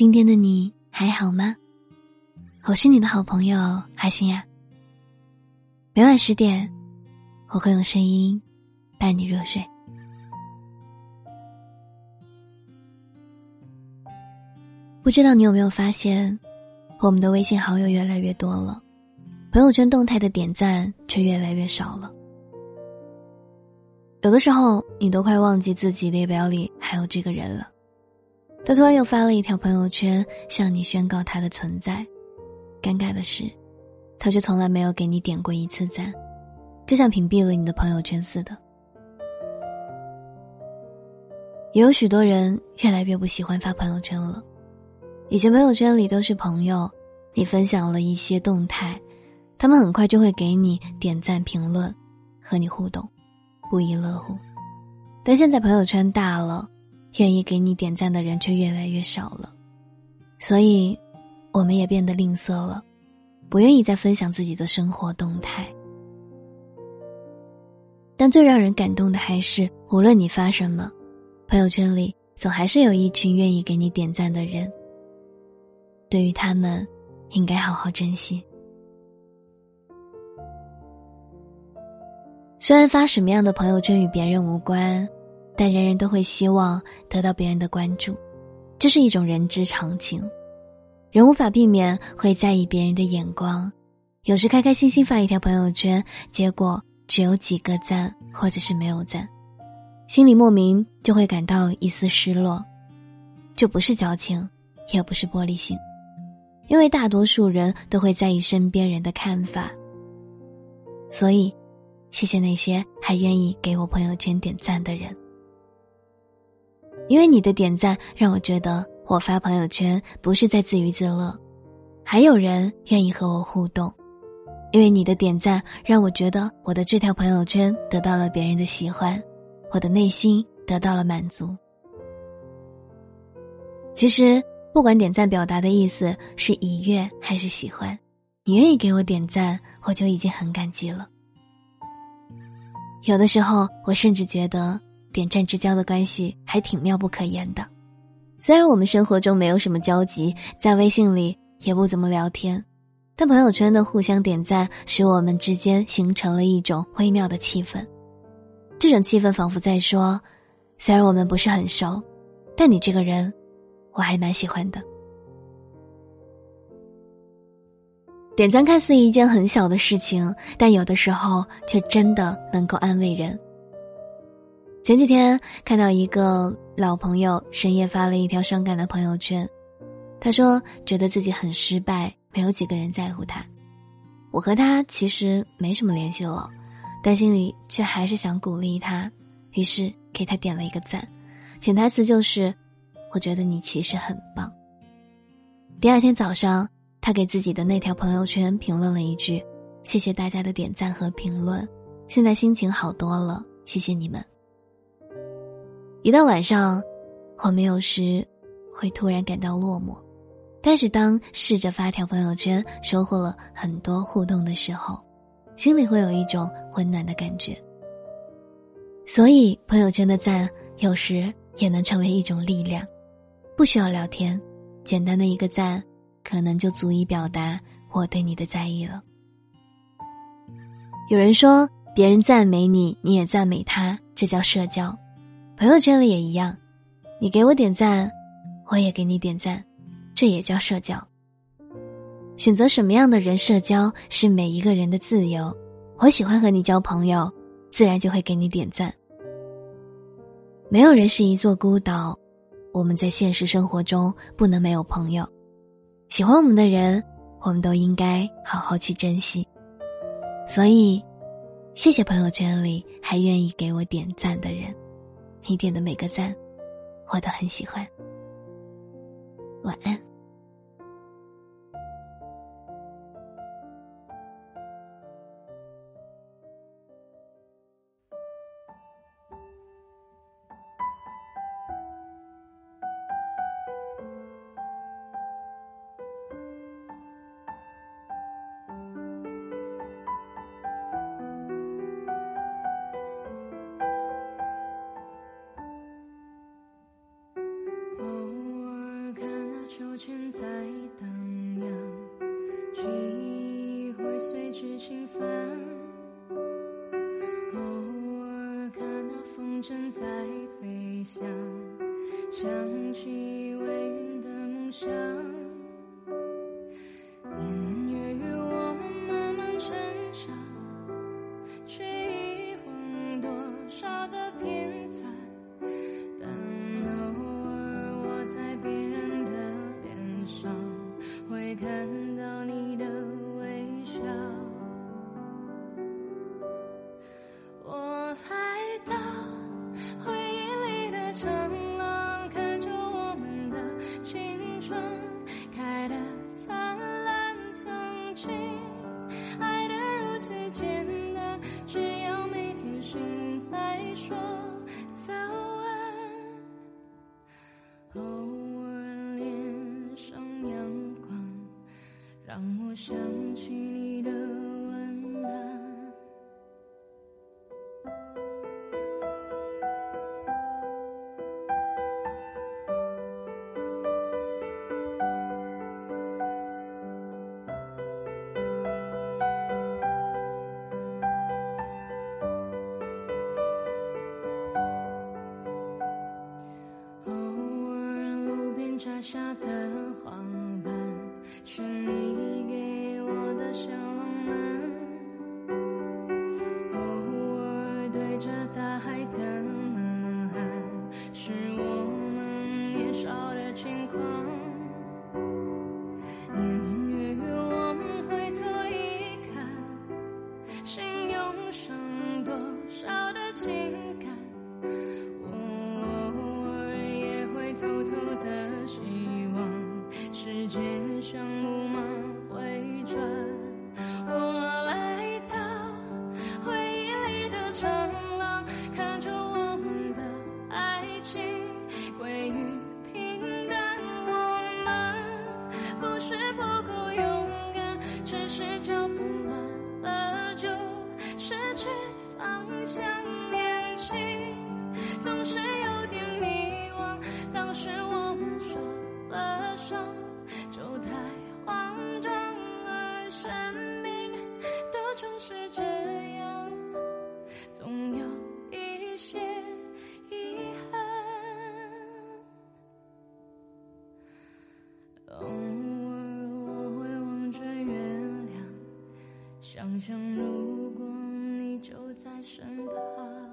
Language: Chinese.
今天的你还好吗？我是你的好朋友海星呀。每晚十点，我会用声音伴你入睡。不知道你有没有发现，我们的微信好友越来越多了，朋友圈动态的点赞却越来越少了。有的时候，你都快忘记自己列表里还有这个人了。他突然又发了一条朋友圈，向你宣告他的存在。尴尬的是，他却从来没有给你点过一次赞，就像屏蔽了你的朋友圈似的。也有许多人越来越不喜欢发朋友圈了。以前朋友圈里都是朋友，你分享了一些动态，他们很快就会给你点赞、评论，和你互动，不亦乐乎。但现在朋友圈大了。愿意给你点赞的人却越来越少了，所以，我们也变得吝啬了，不愿意再分享自己的生活动态。但最让人感动的还是，无论你发什么，朋友圈里总还是有一群愿意给你点赞的人。对于他们，应该好好珍惜。虽然发什么样的朋友圈与别人无关。但人人都会希望得到别人的关注，这是一种人之常情。人无法避免会在意别人的眼光，有时开开心心发一条朋友圈，结果只有几个赞或者是没有赞，心里莫名就会感到一丝失落。这不是矫情，也不是玻璃心，因为大多数人都会在意身边人的看法。所以，谢谢那些还愿意给我朋友圈点赞的人。因为你的点赞让我觉得我发朋友圈不是在自娱自乐，还有人愿意和我互动。因为你的点赞让我觉得我的这条朋友圈得到了别人的喜欢，我的内心得到了满足。其实不管点赞表达的意思是愉悦还是喜欢，你愿意给我点赞，我就已经很感激了。有的时候我甚至觉得。点赞之交的关系还挺妙不可言的，虽然我们生活中没有什么交集，在微信里也不怎么聊天，但朋友圈的互相点赞使我们之间形成了一种微妙的气氛。这种气氛仿佛在说：虽然我们不是很熟，但你这个人，我还蛮喜欢的。点赞看似一件很小的事情，但有的时候却真的能够安慰人。前几天看到一个老朋友深夜发了一条伤感的朋友圈，他说觉得自己很失败，没有几个人在乎他。我和他其实没什么联系了，但心里却还是想鼓励他，于是给他点了一个赞，潜台词就是我觉得你其实很棒。第二天早上，他给自己的那条朋友圈评论了一句：“谢谢大家的点赞和评论，现在心情好多了，谢谢你们。”一到晚上，我们有时会突然感到落寞，但是当试着发条朋友圈，收获了很多互动的时候，心里会有一种温暖的感觉。所以，朋友圈的赞有时也能成为一种力量，不需要聊天，简单的一个赞，可能就足以表达我对你的在意了。有人说，别人赞美你，你也赞美他，这叫社交。朋友圈里也一样，你给我点赞，我也给你点赞，这也叫社交。选择什么样的人社交是每一个人的自由。我喜欢和你交朋友，自然就会给你点赞。没有人是一座孤岛，我们在现实生活中不能没有朋友。喜欢我们的人，我们都应该好好去珍惜。所以，谢谢朋友圈里还愿意给我点赞的人。你点的每个赞，我都很喜欢。晚安。正在荡漾，记忆会随之轻翻。偶尔看到风筝在飞翔，想起微云的梦想。偶尔脸上阳光，让我想下的花瓣，是你给我的小浪漫。偶尔对着大海的呐喊，是我们年少的轻狂。偷偷的希望，时间像木马回转。我来到回忆里的长廊，看着我们的爱情归于平淡。我们不是不够勇敢，只是脚步乱了就失去方向。年轻总是，当时我们受了伤，就太慌张，而生命都总是这样，总有一些遗憾。偶尔我会望着月亮，想象如果你就在身旁